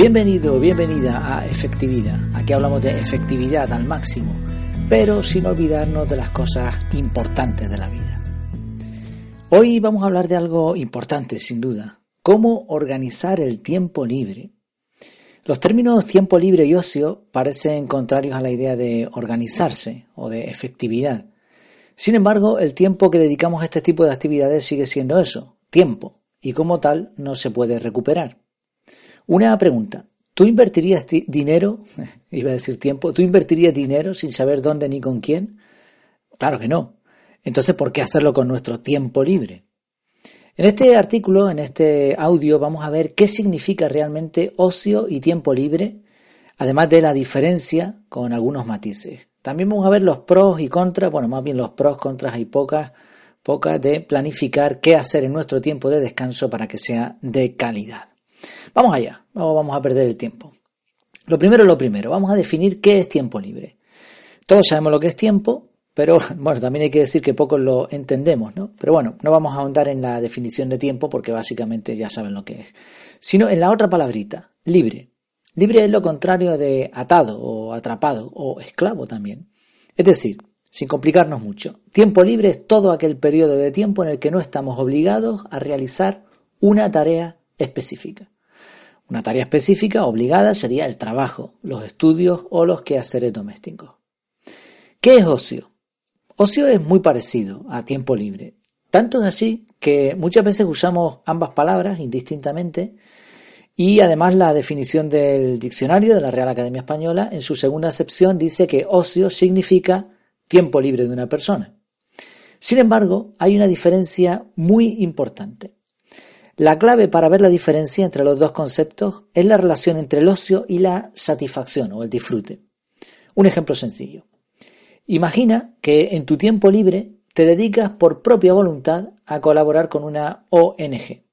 Bienvenido, bienvenida a Efectividad. Aquí hablamos de efectividad al máximo, pero sin olvidarnos de las cosas importantes de la vida. Hoy vamos a hablar de algo importante, sin duda. Cómo organizar el tiempo libre. Los términos tiempo libre y ocio parecen contrarios a la idea de organizarse o de efectividad. Sin embargo, el tiempo que dedicamos a este tipo de actividades sigue siendo eso, tiempo, y como tal no se puede recuperar. Una pregunta. ¿Tú invertirías dinero? Iba a decir tiempo. ¿Tú invertirías dinero sin saber dónde ni con quién? Claro que no. Entonces, ¿por qué hacerlo con nuestro tiempo libre? En este artículo, en este audio, vamos a ver qué significa realmente ocio y tiempo libre, además de la diferencia con algunos matices. También vamos a ver los pros y contras, bueno, más bien los pros, contras y pocas, pocas de planificar qué hacer en nuestro tiempo de descanso para que sea de calidad. Vamos allá, no vamos a perder el tiempo. Lo primero es lo primero, vamos a definir qué es tiempo libre. Todos sabemos lo que es tiempo, pero bueno, también hay que decir que pocos lo entendemos, ¿no? Pero bueno, no vamos a ahondar en la definición de tiempo porque básicamente ya saben lo que es, sino en la otra palabrita, libre. Libre es lo contrario de atado o atrapado o esclavo también. Es decir, sin complicarnos mucho, tiempo libre es todo aquel periodo de tiempo en el que no estamos obligados a realizar una tarea específica. Una tarea específica obligada sería el trabajo, los estudios o los quehaceres domésticos. ¿Qué es ocio? Ocio es muy parecido a tiempo libre. Tanto es así que muchas veces usamos ambas palabras indistintamente y además la definición del diccionario de la Real Academia Española en su segunda acepción dice que ocio significa tiempo libre de una persona. Sin embargo, hay una diferencia muy importante. La clave para ver la diferencia entre los dos conceptos es la relación entre el ocio y la satisfacción o el disfrute. Un ejemplo sencillo. Imagina que en tu tiempo libre te dedicas por propia voluntad a colaborar con una ONG.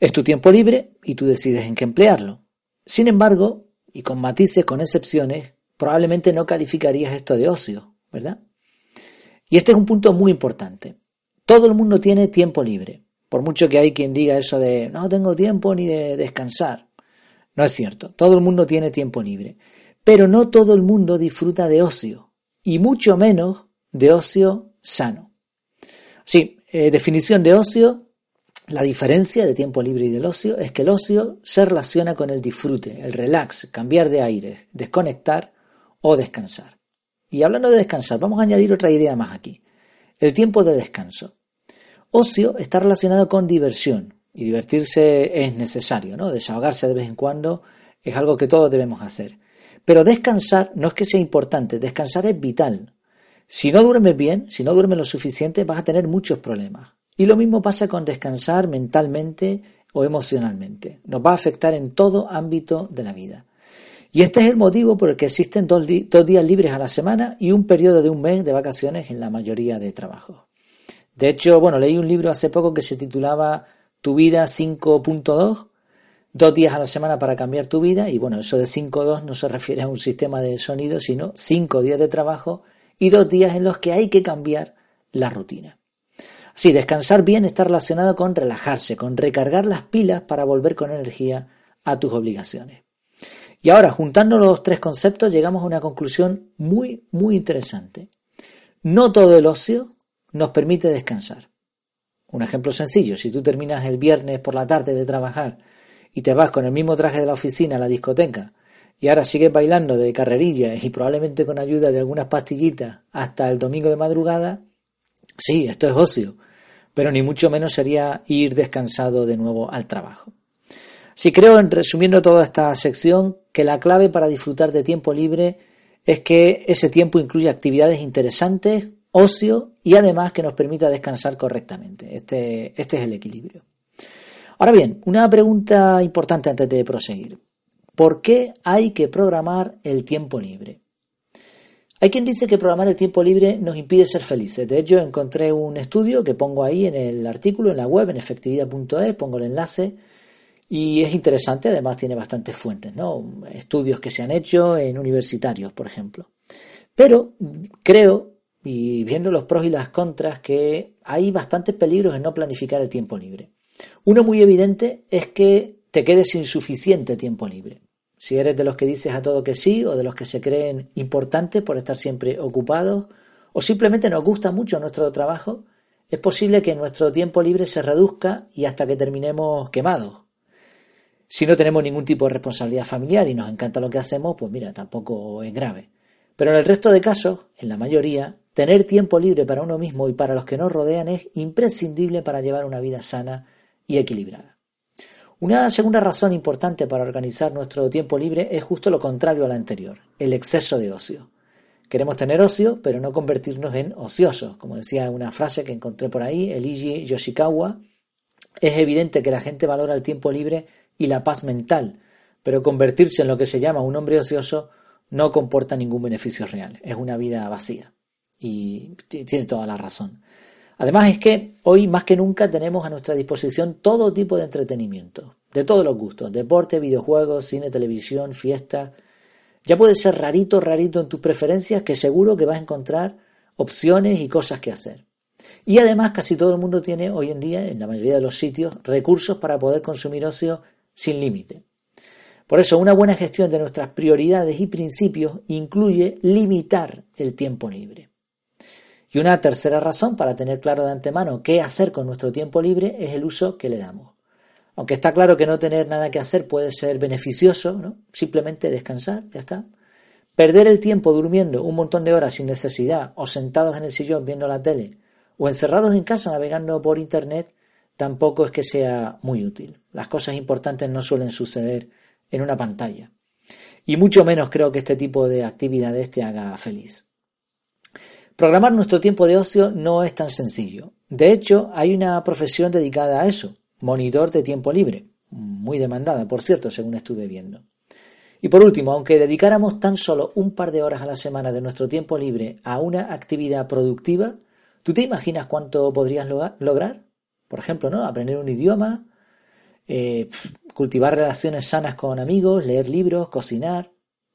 Es tu tiempo libre y tú decides en qué emplearlo. Sin embargo, y con matices, con excepciones, probablemente no calificarías esto de ocio, ¿verdad? Y este es un punto muy importante. Todo el mundo tiene tiempo libre. Por mucho que hay quien diga eso de no tengo tiempo ni de descansar. No es cierto, todo el mundo tiene tiempo libre. Pero no todo el mundo disfruta de ocio, y mucho menos de ocio sano. Sí, eh, definición de ocio, la diferencia de tiempo libre y del ocio es que el ocio se relaciona con el disfrute, el relax, cambiar de aire, desconectar o descansar. Y hablando de descansar, vamos a añadir otra idea más aquí. El tiempo de descanso. Ocio está relacionado con diversión y divertirse es necesario, ¿no? Desahogarse de vez en cuando es algo que todos debemos hacer. Pero descansar no es que sea importante, descansar es vital. Si no duermes bien, si no duermes lo suficiente, vas a tener muchos problemas. Y lo mismo pasa con descansar mentalmente o emocionalmente. Nos va a afectar en todo ámbito de la vida. Y este es el motivo por el que existen dos, dos días libres a la semana y un periodo de un mes de vacaciones en la mayoría de trabajos. De hecho, bueno, leí un libro hace poco que se titulaba Tu vida 5.2, dos días a la semana para cambiar tu vida, y bueno, eso de 5.2 no se refiere a un sistema de sonido, sino cinco días de trabajo y dos días en los que hay que cambiar la rutina. Sí, descansar bien está relacionado con relajarse, con recargar las pilas para volver con energía a tus obligaciones. Y ahora, juntando los tres conceptos, llegamos a una conclusión muy, muy interesante. No todo el ocio nos permite descansar. Un ejemplo sencillo, si tú terminas el viernes por la tarde de trabajar y te vas con el mismo traje de la oficina a la discoteca y ahora sigues bailando de carrerilla y probablemente con ayuda de algunas pastillitas hasta el domingo de madrugada, sí, esto es ocio, pero ni mucho menos sería ir descansado de nuevo al trabajo. Si creo, en resumiendo toda esta sección, que la clave para disfrutar de tiempo libre es que ese tiempo incluye actividades interesantes, ocio y además que nos permita descansar correctamente. Este, este es el equilibrio. Ahora bien, una pregunta importante antes de proseguir. ¿Por qué hay que programar el tiempo libre? Hay quien dice que programar el tiempo libre nos impide ser felices. De hecho, encontré un estudio que pongo ahí en el artículo, en la web, en efectividad.es, pongo el enlace, y es interesante, además tiene bastantes fuentes, ¿no? Estudios que se han hecho en universitarios, por ejemplo. Pero creo y viendo los pros y las contras que hay bastantes peligros en no planificar el tiempo libre. Uno muy evidente es que te quedes sin suficiente tiempo libre. Si eres de los que dices a todo que sí o de los que se creen importantes por estar siempre ocupados o simplemente nos gusta mucho nuestro trabajo, es posible que nuestro tiempo libre se reduzca y hasta que terminemos quemados. Si no tenemos ningún tipo de responsabilidad familiar y nos encanta lo que hacemos, pues mira, tampoco es grave. Pero en el resto de casos, en la mayoría, tener tiempo libre para uno mismo y para los que nos rodean es imprescindible para llevar una vida sana y equilibrada. Una segunda razón importante para organizar nuestro tiempo libre es justo lo contrario a la anterior, el exceso de ocio. Queremos tener ocio, pero no convertirnos en ociosos. Como decía una frase que encontré por ahí, Eliji Yoshikawa, es evidente que la gente valora el tiempo libre y la paz mental, pero convertirse en lo que se llama un hombre ocioso no comporta ningún beneficio real, es una vida vacía. Y tiene toda la razón. Además es que hoy más que nunca tenemos a nuestra disposición todo tipo de entretenimiento, de todos los gustos, deporte, videojuegos, cine, televisión, fiesta. Ya puede ser rarito, rarito en tus preferencias que seguro que vas a encontrar opciones y cosas que hacer. Y además casi todo el mundo tiene hoy en día, en la mayoría de los sitios, recursos para poder consumir ocio sin límite. Por eso, una buena gestión de nuestras prioridades y principios incluye limitar el tiempo libre. Y una tercera razón para tener claro de antemano qué hacer con nuestro tiempo libre es el uso que le damos. Aunque está claro que no tener nada que hacer puede ser beneficioso, ¿no? simplemente descansar, ya está. Perder el tiempo durmiendo un montón de horas sin necesidad, o sentados en el sillón viendo la tele, o encerrados en casa navegando por Internet, tampoco es que sea muy útil. Las cosas importantes no suelen suceder en una pantalla. Y mucho menos creo que este tipo de actividades te haga feliz. Programar nuestro tiempo de ocio no es tan sencillo. De hecho, hay una profesión dedicada a eso, monitor de tiempo libre, muy demandada, por cierto, según estuve viendo. Y por último, aunque dedicáramos tan solo un par de horas a la semana de nuestro tiempo libre a una actividad productiva, ¿tú te imaginas cuánto podrías lograr? Por ejemplo, ¿no? Aprender un idioma, eh, cultivar relaciones sanas con amigos, leer libros, cocinar,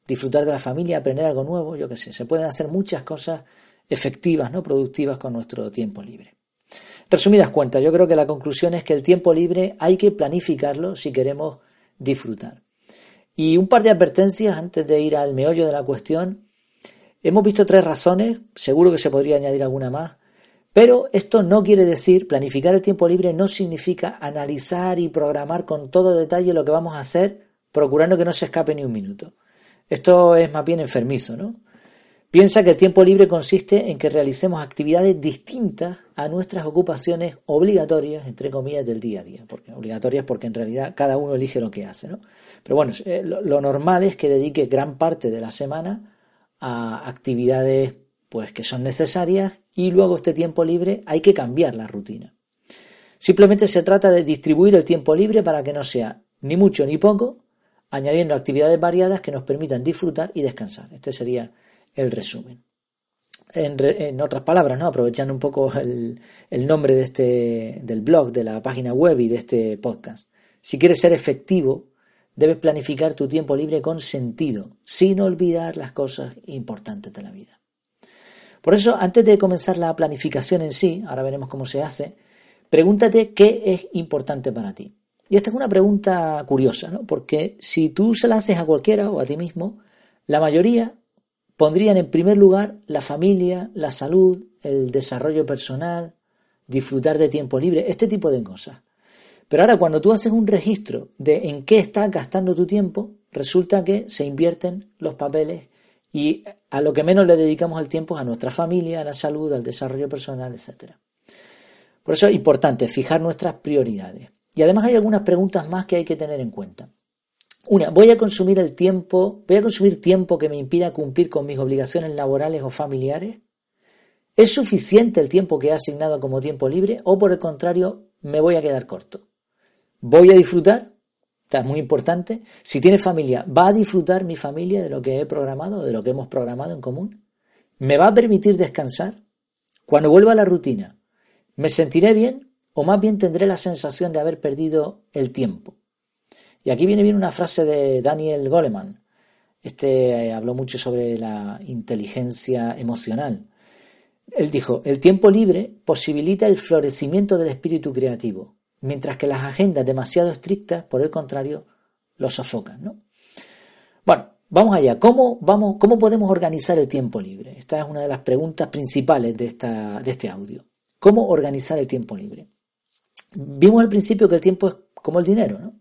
disfrutar de la familia, aprender algo nuevo, yo qué sé. Se pueden hacer muchas cosas efectivas, ¿no? Productivas con nuestro tiempo libre. Resumidas cuentas, yo creo que la conclusión es que el tiempo libre hay que planificarlo si queremos disfrutar. Y un par de advertencias antes de ir al meollo de la cuestión. Hemos visto tres razones, seguro que se podría añadir alguna más, pero esto no quiere decir, planificar el tiempo libre no significa analizar y programar con todo detalle lo que vamos a hacer, procurando que no se escape ni un minuto. Esto es más bien enfermizo, ¿no? Piensa que el tiempo libre consiste en que realicemos actividades distintas a nuestras ocupaciones obligatorias, entre comillas, del día a día. Porque obligatorias porque en realidad cada uno elige lo que hace, ¿no? Pero bueno, eh, lo normal es que dedique gran parte de la semana a actividades pues que son necesarias y luego este tiempo libre hay que cambiar la rutina. Simplemente se trata de distribuir el tiempo libre para que no sea ni mucho ni poco, añadiendo actividades variadas que nos permitan disfrutar y descansar. Este sería el resumen. En, otras palabras, ¿no? aprovechando un poco el, el, nombre de este, del blog, de la página web y de este podcast. Si quieres ser efectivo, debes planificar tu tiempo libre con sentido, sin olvidar las cosas importantes de la vida. Por eso, antes de comenzar la planificación en sí, ahora veremos cómo se hace, pregúntate qué es importante para ti. Y esta es una pregunta curiosa, ¿no? Porque si tú se la haces a cualquiera o a ti mismo, la mayoría pondrían en primer lugar la familia, la salud, el desarrollo personal, disfrutar de tiempo libre, este tipo de cosas. Pero ahora cuando tú haces un registro de en qué estás gastando tu tiempo, resulta que se invierten los papeles y a lo que menos le dedicamos el tiempo es a nuestra familia, a la salud, al desarrollo personal, etc. Por eso es importante fijar nuestras prioridades. Y además hay algunas preguntas más que hay que tener en cuenta. Una, ¿voy a consumir el tiempo, voy a consumir tiempo que me impida cumplir con mis obligaciones laborales o familiares? ¿Es suficiente el tiempo que he asignado como tiempo libre o por el contrario me voy a quedar corto? ¿Voy a disfrutar? Es muy importante. Si tienes familia, ¿va a disfrutar mi familia de lo que he programado, de lo que hemos programado en común? ¿Me va a permitir descansar? Cuando vuelva a la rutina, ¿me sentiré bien o más bien tendré la sensación de haber perdido el tiempo? Y aquí viene bien una frase de Daniel Goleman. Este eh, habló mucho sobre la inteligencia emocional. Él dijo, el tiempo libre posibilita el florecimiento del espíritu creativo mientras que las agendas demasiado estrictas, por el contrario, los sofocan. ¿no? Bueno, vamos allá. ¿Cómo, vamos, ¿Cómo podemos organizar el tiempo libre? Esta es una de las preguntas principales de, esta, de este audio. ¿Cómo organizar el tiempo libre? Vimos al principio que el tiempo es como el dinero, ¿no?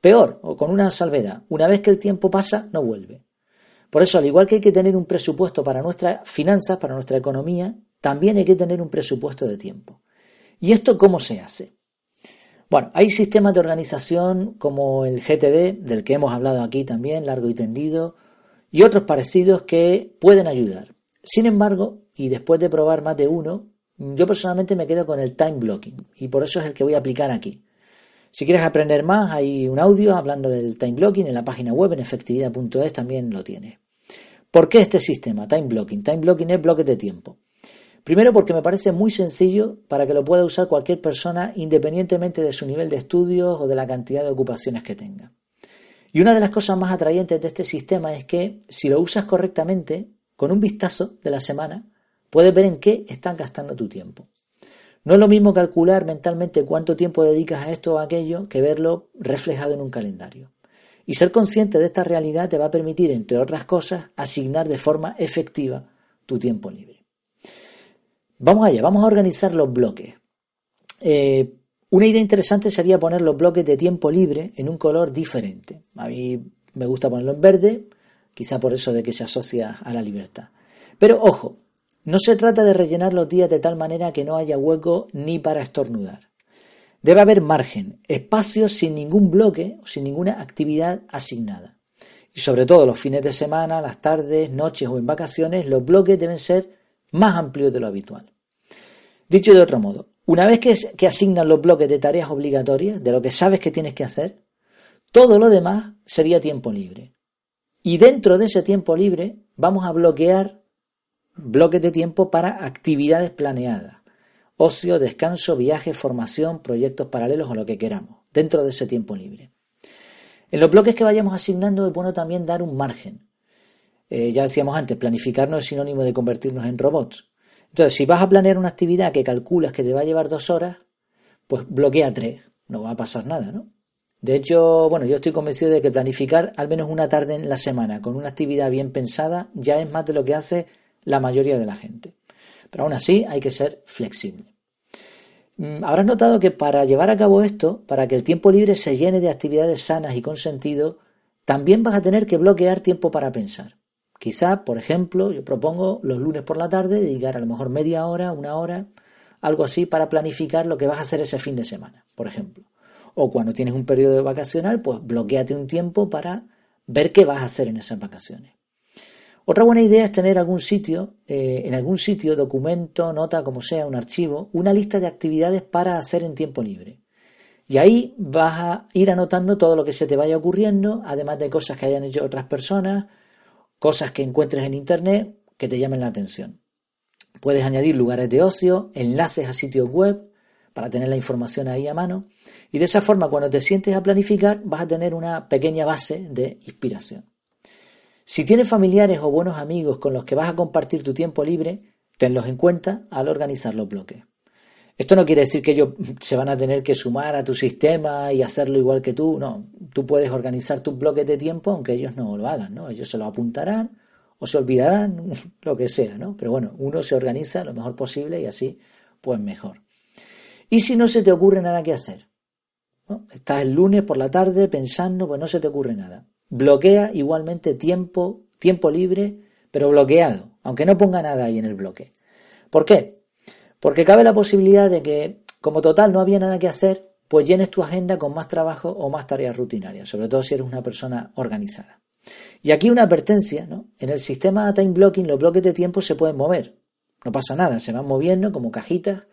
Peor, o con una salvedad, una vez que el tiempo pasa, no vuelve. Por eso, al igual que hay que tener un presupuesto para nuestras finanzas, para nuestra economía, también hay que tener un presupuesto de tiempo. ¿Y esto cómo se hace? Bueno, hay sistemas de organización como el GTD, del que hemos hablado aquí también, largo y tendido, y otros parecidos que pueden ayudar. Sin embargo, y después de probar más de uno, yo personalmente me quedo con el time blocking, y por eso es el que voy a aplicar aquí. Si quieres aprender más, hay un audio hablando del time blocking en la página web en efectividad.es también lo tiene. ¿Por qué este sistema? Time blocking. Time blocking es bloques de tiempo. Primero porque me parece muy sencillo para que lo pueda usar cualquier persona independientemente de su nivel de estudios o de la cantidad de ocupaciones que tenga. Y una de las cosas más atrayentes de este sistema es que si lo usas correctamente, con un vistazo de la semana, puedes ver en qué estás gastando tu tiempo. No es lo mismo calcular mentalmente cuánto tiempo dedicas a esto o a aquello que verlo reflejado en un calendario. Y ser consciente de esta realidad te va a permitir, entre otras cosas, asignar de forma efectiva tu tiempo libre. Vamos allá, vamos a organizar los bloques. Eh, una idea interesante sería poner los bloques de tiempo libre en un color diferente. A mí me gusta ponerlo en verde, quizá por eso de que se asocia a la libertad. Pero ojo, no se trata de rellenar los días de tal manera que no haya hueco ni para estornudar. Debe haber margen, espacio sin ningún bloque o sin ninguna actividad asignada. Y sobre todo los fines de semana, las tardes, noches o en vacaciones, los bloques deben ser más amplios de lo habitual. Dicho de otro modo, una vez que, que asignas los bloques de tareas obligatorias, de lo que sabes que tienes que hacer, todo lo demás sería tiempo libre. Y dentro de ese tiempo libre vamos a bloquear bloques de tiempo para actividades planeadas, ocio, descanso, viaje, formación, proyectos paralelos o lo que queramos, dentro de ese tiempo libre. En los bloques que vayamos asignando es bueno también dar un margen. Eh, ya decíamos antes, planificar no es sinónimo de convertirnos en robots. Entonces, si vas a planear una actividad que calculas que te va a llevar dos horas, pues bloquea tres, no va a pasar nada, ¿no? De hecho, bueno, yo estoy convencido de que planificar al menos una tarde en la semana con una actividad bien pensada ya es más de lo que hace la mayoría de la gente. Pero aún así hay que ser flexible. Mm, habrás notado que para llevar a cabo esto, para que el tiempo libre se llene de actividades sanas y con sentido, también vas a tener que bloquear tiempo para pensar. Quizá, por ejemplo, yo propongo los lunes por la tarde dedicar a lo mejor media hora, una hora, algo así para planificar lo que vas a hacer ese fin de semana, por ejemplo. O cuando tienes un periodo vacacional, pues bloqueate un tiempo para ver qué vas a hacer en esas vacaciones. Otra buena idea es tener algún sitio, eh, en algún sitio, documento, nota, como sea, un archivo, una lista de actividades para hacer en tiempo libre. Y ahí vas a ir anotando todo lo que se te vaya ocurriendo, además de cosas que hayan hecho otras personas, cosas que encuentres en Internet que te llamen la atención. Puedes añadir lugares de ocio, enlaces a sitios web para tener la información ahí a mano y de esa forma cuando te sientes a planificar vas a tener una pequeña base de inspiración. Si tienes familiares o buenos amigos con los que vas a compartir tu tiempo libre, tenlos en cuenta al organizar los bloques. Esto no quiere decir que ellos se van a tener que sumar a tu sistema y hacerlo igual que tú. No, tú puedes organizar tus bloques de tiempo aunque ellos no lo hagan, ¿no? Ellos se lo apuntarán o se olvidarán, lo que sea, ¿no? Pero bueno, uno se organiza lo mejor posible y así, pues mejor. ¿Y si no se te ocurre nada que hacer? Estás el lunes por la tarde pensando, pues no se te ocurre nada bloquea igualmente tiempo, tiempo libre, pero bloqueado, aunque no ponga nada ahí en el bloque. ¿Por qué? Porque cabe la posibilidad de que, como total no había nada que hacer, pues llenes tu agenda con más trabajo o más tareas rutinarias, sobre todo si eres una persona organizada. Y aquí una advertencia, ¿no? En el sistema time blocking los bloques de tiempo se pueden mover. No pasa nada, se van moviendo como cajitas,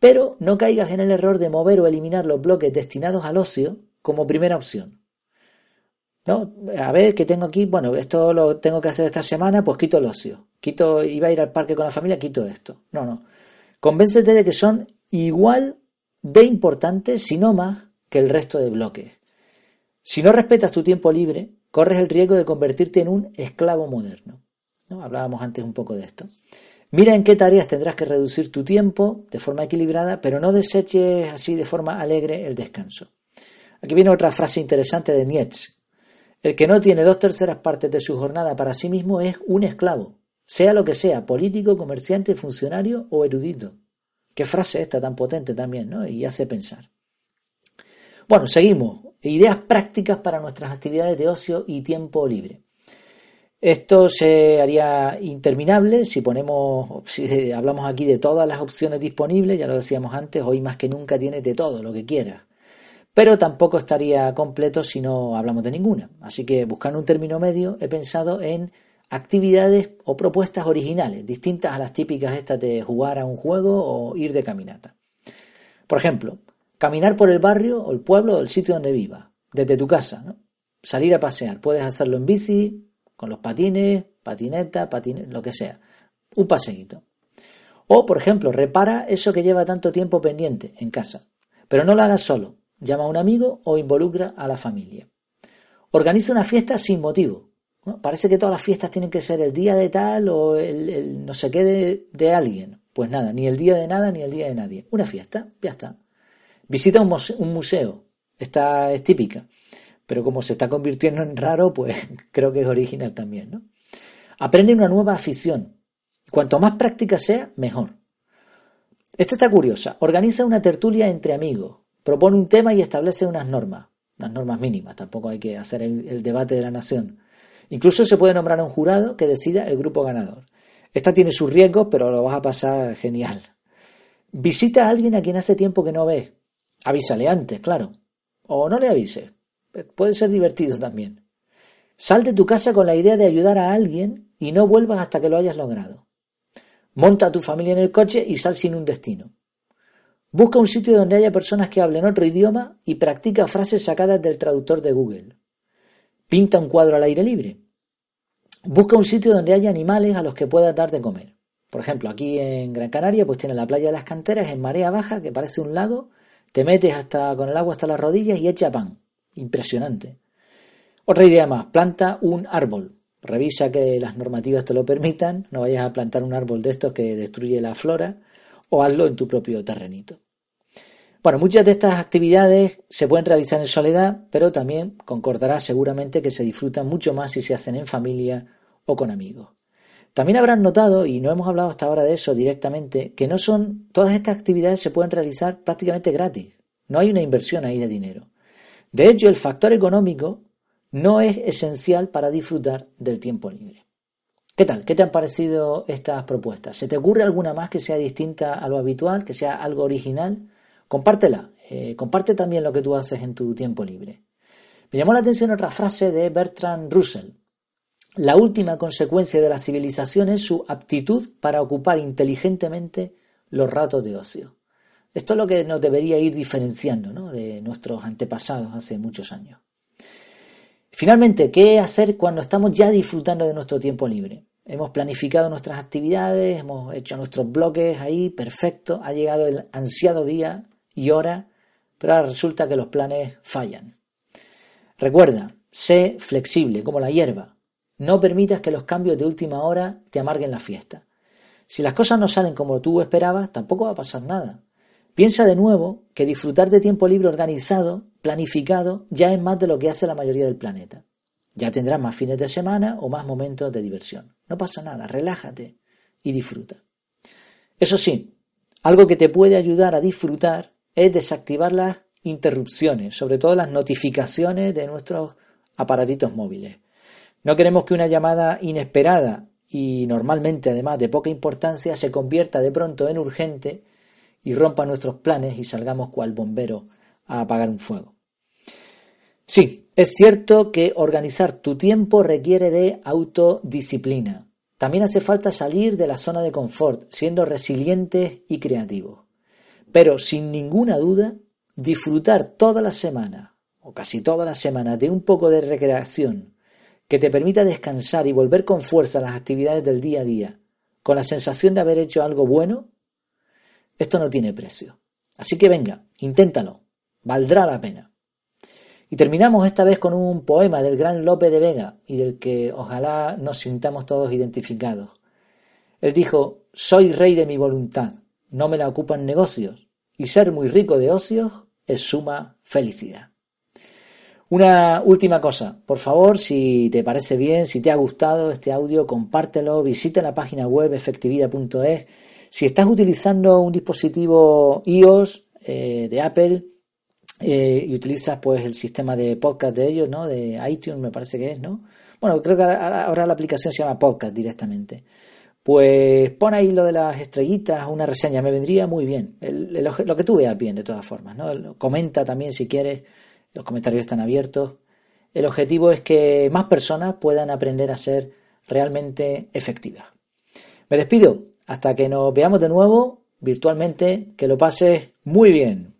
pero no caigas en el error de mover o eliminar los bloques destinados al ocio como primera opción. ¿no? A ver, ¿qué tengo aquí? Bueno, esto lo tengo que hacer esta semana, pues quito el ocio. Quito, iba a ir al parque con la familia, quito esto. No, no. Convéncete de que son igual de importantes, si no más, que el resto de bloques. Si no respetas tu tiempo libre, corres el riesgo de convertirte en un esclavo moderno. ¿no? Hablábamos antes un poco de esto. Mira en qué tareas tendrás que reducir tu tiempo de forma equilibrada, pero no deseches así de forma alegre el descanso. Aquí viene otra frase interesante de Nietzsche. El que no tiene dos terceras partes de su jornada para sí mismo es un esclavo, sea lo que sea, político, comerciante, funcionario o erudito. Qué frase esta tan potente también, ¿no? Y hace pensar. Bueno, seguimos. Ideas prácticas para nuestras actividades de ocio y tiempo libre. Esto se haría interminable si ponemos, si hablamos aquí de todas las opciones disponibles, ya lo decíamos antes, hoy más que nunca tienes de todo lo que quieras. Pero tampoco estaría completo si no hablamos de ninguna. Así que buscando un término medio he pensado en actividades o propuestas originales, distintas a las típicas estas de jugar a un juego o ir de caminata. Por ejemplo, caminar por el barrio o el pueblo o el sitio donde vivas, desde tu casa, ¿no? Salir a pasear, puedes hacerlo en bici, con los patines, patineta, patines, lo que sea. Un paseíto. O, por ejemplo, repara eso que lleva tanto tiempo pendiente en casa. Pero no lo hagas solo. Llama a un amigo o involucra a la familia. Organiza una fiesta sin motivo. Parece que todas las fiestas tienen que ser el día de tal o el, no sé qué de, de, alguien. Pues nada, ni el día de nada ni el día de nadie. Una fiesta, ya está. Visita un, un museo. Esta es típica pero como se está convirtiendo en raro, pues creo que es original también, ¿no? Aprende una nueva afición. Cuanto más práctica sea, mejor. Esta está curiosa. Organiza una tertulia entre amigos. Propone un tema y establece unas normas. Unas normas mínimas. Tampoco hay que hacer el debate de la nación. Incluso se puede nombrar a un jurado que decida el grupo ganador. Esta tiene sus riesgos, pero lo vas a pasar genial. Visita a alguien a quien hace tiempo que no ves. Avísale antes, claro. O no le avises. Puede ser divertido también. Sal de tu casa con la idea de ayudar a alguien y no vuelvas hasta que lo hayas logrado. Monta a tu familia en el coche y sal sin un destino. Busca un sitio donde haya personas que hablen otro idioma y practica frases sacadas del traductor de Google. Pinta un cuadro al aire libre. Busca un sitio donde haya animales a los que puedas dar de comer. Por ejemplo, aquí en Gran Canaria pues tiene la playa de las canteras en marea baja que parece un lago, te metes hasta con el agua hasta las rodillas y echa pan. Impresionante. Otra idea más, planta un árbol. Revisa que las normativas te lo permitan, no vayas a plantar un árbol de estos que destruye la flora o hazlo en tu propio terrenito. Bueno, muchas de estas actividades se pueden realizar en soledad, pero también concordará seguramente que se disfrutan mucho más si se hacen en familia o con amigos. También habrán notado, y no hemos hablado hasta ahora de eso directamente, que no son, todas estas actividades se pueden realizar prácticamente gratis. No hay una inversión ahí de dinero. De hecho, el factor económico no es esencial para disfrutar del tiempo libre. ¿Qué tal? ¿Qué te han parecido estas propuestas? ¿Se te ocurre alguna más que sea distinta a lo habitual, que sea algo original? Compártela. Eh, comparte también lo que tú haces en tu tiempo libre. Me llamó la atención otra frase de Bertrand Russell. La última consecuencia de la civilización es su aptitud para ocupar inteligentemente los ratos de ocio. Esto es lo que nos debería ir diferenciando de nuestros antepasados hace muchos años. Finalmente, ¿qué hacer cuando estamos ya disfrutando de nuestro tiempo libre? Hemos planificado nuestras actividades, hemos hecho nuestros bloques ahí, perfecto, ha llegado el ansiado día y hora, pero ahora resulta que los planes fallan. Recuerda, sé flexible como la hierba. No permitas que los cambios de última hora te amarguen la fiesta. Si las cosas no salen como tú esperabas, tampoco va a pasar nada. Piensa de nuevo que disfrutar de tiempo libre organizado, planificado, ya es más de lo que hace la mayoría del planeta. Ya tendrás más fines de semana o más momentos de diversión. No pasa nada, relájate y disfruta. Eso sí, algo que te puede ayudar a disfrutar es desactivar las interrupciones, sobre todo las notificaciones de nuestros aparatitos móviles. No queremos que una llamada inesperada y normalmente además de poca importancia se convierta de pronto en urgente y rompa nuestros planes y salgamos cual bombero a apagar un fuego. Sí, es cierto que organizar tu tiempo requiere de autodisciplina. También hace falta salir de la zona de confort, siendo resilientes y creativos. Pero sin ninguna duda, disfrutar toda la semana, o casi toda la semana, de un poco de recreación que te permita descansar y volver con fuerza a las actividades del día a día, con la sensación de haber hecho algo bueno, esto no tiene precio. Así que venga, inténtalo. Valdrá la pena. Y terminamos esta vez con un poema del gran Lope de Vega y del que ojalá nos sintamos todos identificados. Él dijo, soy rey de mi voluntad, no me la ocupan negocios, y ser muy rico de ocios es suma felicidad. Una última cosa, por favor, si te parece bien, si te ha gustado este audio, compártelo, visita la página web efectividad.es. Si estás utilizando un dispositivo iOS eh, de Apple eh, y utilizas pues el sistema de podcast de ellos, ¿no? De iTunes me parece que es, ¿no? Bueno, creo que ahora la aplicación se llama podcast directamente. Pues pon ahí lo de las estrellitas, una reseña, me vendría muy bien. lo que tú veas bien, de todas formas. ¿no? Comenta también si quieres, los comentarios están abiertos. El objetivo es que más personas puedan aprender a ser realmente efectivas. Me despido, hasta que nos veamos de nuevo virtualmente, que lo pases muy bien.